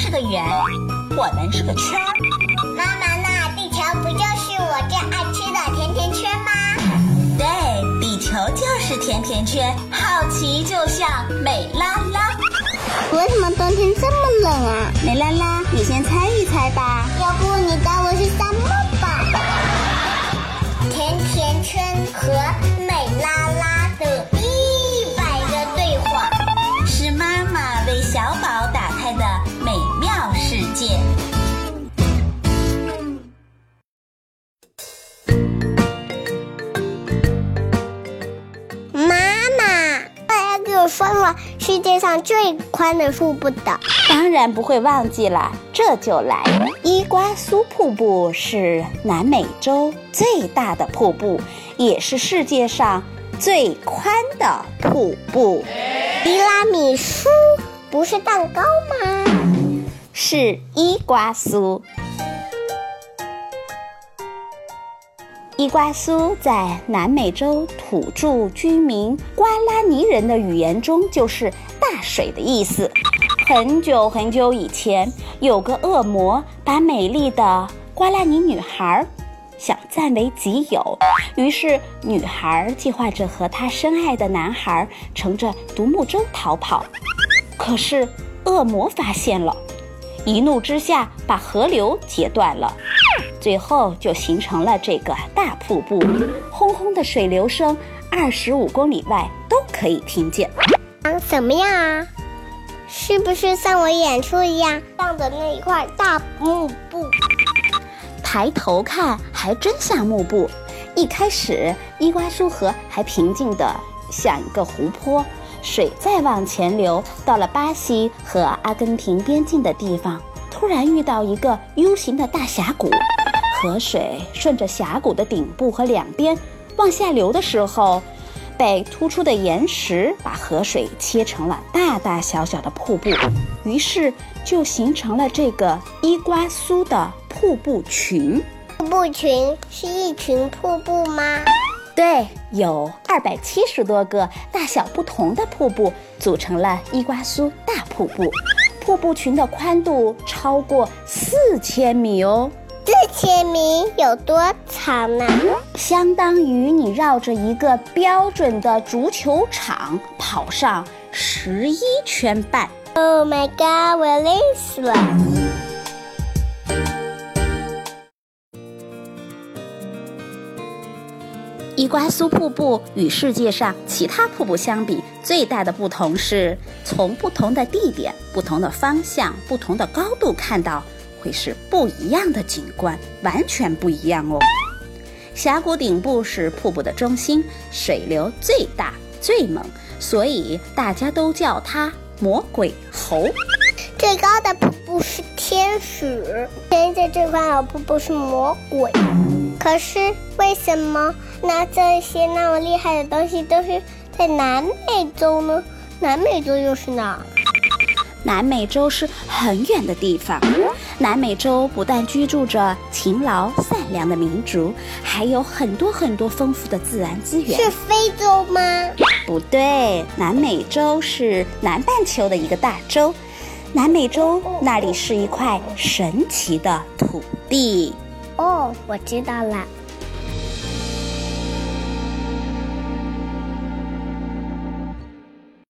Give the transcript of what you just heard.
是个圆，我们是个圈。妈妈，那地球不就是我最爱吃的甜甜圈吗？对，地球就是甜甜圈，好奇就像美拉拉。为什么冬天这么冷啊？美拉拉，你先猜一猜吧。要不说了世界上最宽的瀑布的。当然不会忘记了，这就来。伊瓜苏瀑布是南美洲最大的瀑布，也是世界上最宽的瀑布。提拉米苏不是蛋糕吗？是伊瓜苏。伊瓜苏在南美洲土著居民瓜拉尼人的语言中就是大水的意思。很久很久以前，有个恶魔把美丽的瓜拉尼女孩想占为己有，于是女孩计划着和她深爱的男孩乘着独木舟逃跑。可是恶魔发现了。一怒之下，把河流截断了，最后就形成了这个大瀑布，轰轰的水流声，二十五公里外都可以听见。长什么样啊？是不是像我演出一样，放的那一块大幕布？抬头看，还真像幕布。一开始，伊瓜苏河还平静的像一个湖泊。水再往前流，到了巴西和阿根廷边境的地方，突然遇到一个 U 型的大峡谷。河水顺着峡谷的顶部和两边往下流的时候，被突出的岩石把河水切成了大大小小的瀑布，于是就形成了这个伊瓜苏的瀑布群。瀑布群是一群瀑布吗？对，有二百七十多个大小不同的瀑布组成了伊瓜苏大瀑布，瀑布群的宽度超过四千米哦。四千米有多长呢？相当于你绕着一个标准的足球场跑上十一圈半。Oh my god！我要累死了。伊瓜苏瀑布与世界上其他瀑布相比，最大的不同是从不同的地点、不同的方向、不同的高度看到，会是不一样的景观，完全不一样哦。峡谷顶部是瀑布的中心，水流最大、最猛，所以大家都叫它魔鬼猴。最高的瀑布是天使，现在这块老瀑布是魔鬼。可是为什么那这些那么厉害的东西都是在南美洲呢？南美洲又是哪？南美洲是很远的地方。南美洲不但居住着勤劳善良的民族，还有很多很多丰富的自然资源。是非洲吗？不对，南美洲是南半球的一个大洲。南美洲那里是一块神奇的土地。哦，我知道了，